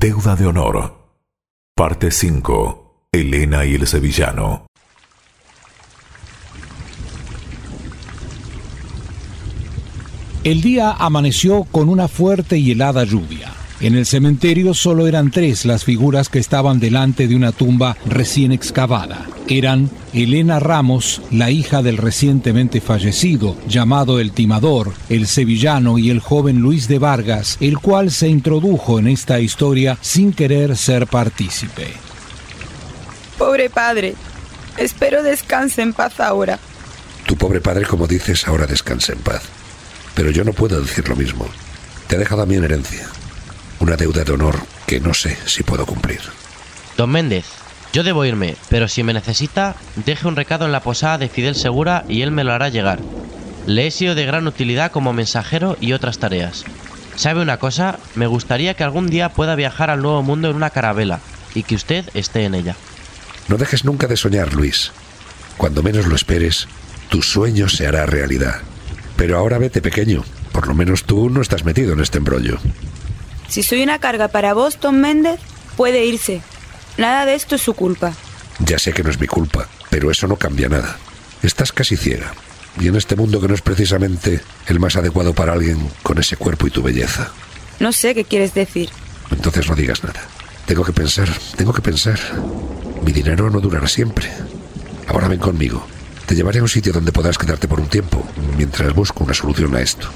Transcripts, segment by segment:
Deuda de honor. Parte 5. Elena y el sevillano. El día amaneció con una fuerte y helada lluvia. En el cementerio solo eran tres las figuras que estaban delante de una tumba recién excavada. Eran Elena Ramos, la hija del recientemente fallecido, llamado el timador, el sevillano y el joven Luis de Vargas, el cual se introdujo en esta historia sin querer ser partícipe. Pobre padre, espero descanse en paz ahora. Tu pobre padre, como dices, ahora descansa en paz. Pero yo no puedo decir lo mismo. Te ha dejado a mí en herencia. Una deuda de honor que no sé si puedo cumplir. Don Méndez, yo debo irme, pero si me necesita, deje un recado en la posada de Fidel Segura y él me lo hará llegar. Le he sido de gran utilidad como mensajero y otras tareas. ¿Sabe una cosa? Me gustaría que algún día pueda viajar al Nuevo Mundo en una carabela y que usted esté en ella. No dejes nunca de soñar, Luis. Cuando menos lo esperes, tu sueño se hará realidad. Pero ahora vete pequeño. Por lo menos tú no estás metido en este embrollo. Si soy una carga para vos, Tom Méndez, puede irse. Nada de esto es su culpa. Ya sé que no es mi culpa, pero eso no cambia nada. Estás casi ciega. Y en este mundo que no es precisamente el más adecuado para alguien con ese cuerpo y tu belleza. No sé qué quieres decir. Entonces no digas nada. Tengo que pensar, tengo que pensar. Mi dinero no durará siempre. Ahora ven conmigo. Te llevaré a un sitio donde podrás quedarte por un tiempo, mientras busco una solución a esto.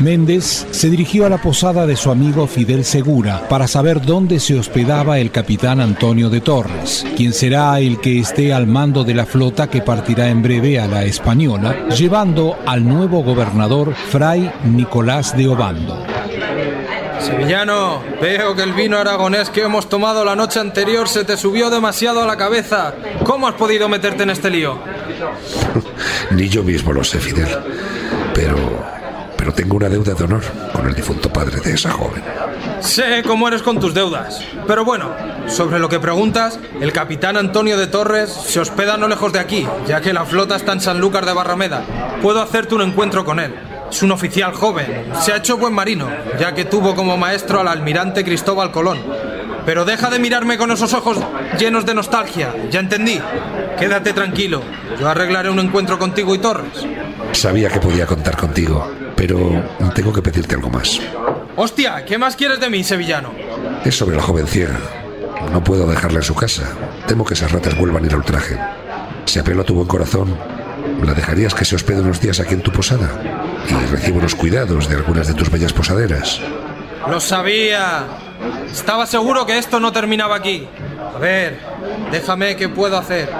Méndez se dirigió a la posada de su amigo Fidel Segura para saber dónde se hospedaba el capitán Antonio de Torres, quien será el que esté al mando de la flota que partirá en breve a la Española, llevando al nuevo gobernador Fray Nicolás de Obando. Sevillano, veo que el vino aragonés que hemos tomado la noche anterior se te subió demasiado a la cabeza. ¿Cómo has podido meterte en este lío? Ni yo mismo lo sé, Fidel. Pero pero tengo una deuda de honor con el difunto padre de esa joven. Sé cómo eres con tus deudas. Pero bueno, sobre lo que preguntas, el capitán Antonio de Torres se hospeda no lejos de aquí, ya que la flota está en Sanlúcar de Barrameda. Puedo hacerte un encuentro con él. Es un oficial joven, se ha hecho buen marino, ya que tuvo como maestro al almirante Cristóbal Colón. Pero deja de mirarme con esos ojos llenos de nostalgia, ya entendí. Quédate tranquilo, yo arreglaré un encuentro contigo y Torres. Sabía que podía contar contigo, pero tengo que pedirte algo más. ¡Hostia! ¿Qué más quieres de mí, sevillano? Es sobre la joven ciega. No puedo dejarla en su casa. Temo que esas ratas vuelvan a ir al traje. Si apelo a tu buen corazón, ¿la dejarías que se hospede unos días aquí en tu posada? Y reciba los cuidados de algunas de tus bellas posaderas. ¡Lo sabía! Estaba seguro que esto no terminaba aquí. A ver, déjame qué puedo hacer.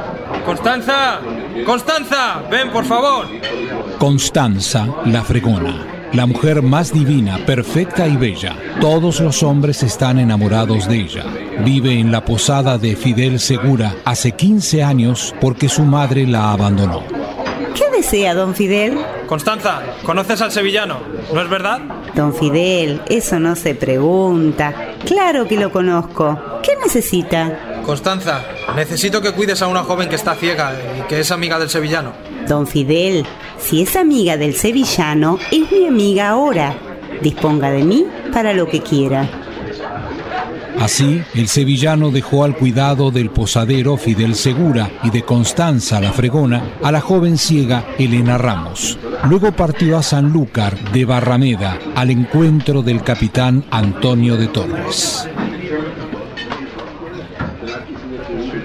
¡Constanza! ¡Constanza! ¡Ven, por favor! Constanza, la fregona, la mujer más divina, perfecta y bella. Todos los hombres están enamorados de ella. Vive en la posada de Fidel Segura hace 15 años porque su madre la abandonó. ¿Qué desea, don Fidel? Constanza, ¿conoces al sevillano? ¿No es verdad? Don Fidel, eso no se pregunta. Claro que lo conozco. ¿Qué necesita? Constanza, necesito que cuides a una joven que está ciega y que es amiga del sevillano. Don Fidel, si es amiga del sevillano, es mi amiga ahora. Disponga de mí para lo que quiera. Así, el sevillano dejó al cuidado del posadero Fidel Segura y de Constanza la fregona a la joven ciega Elena Ramos. Luego partió a Sanlúcar de Barrameda al encuentro del capitán Antonio de Torres.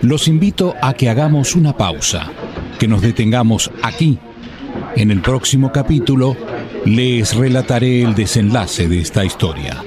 Los invito a que hagamos una pausa, que nos detengamos aquí. En el próximo capítulo les relataré el desenlace de esta historia.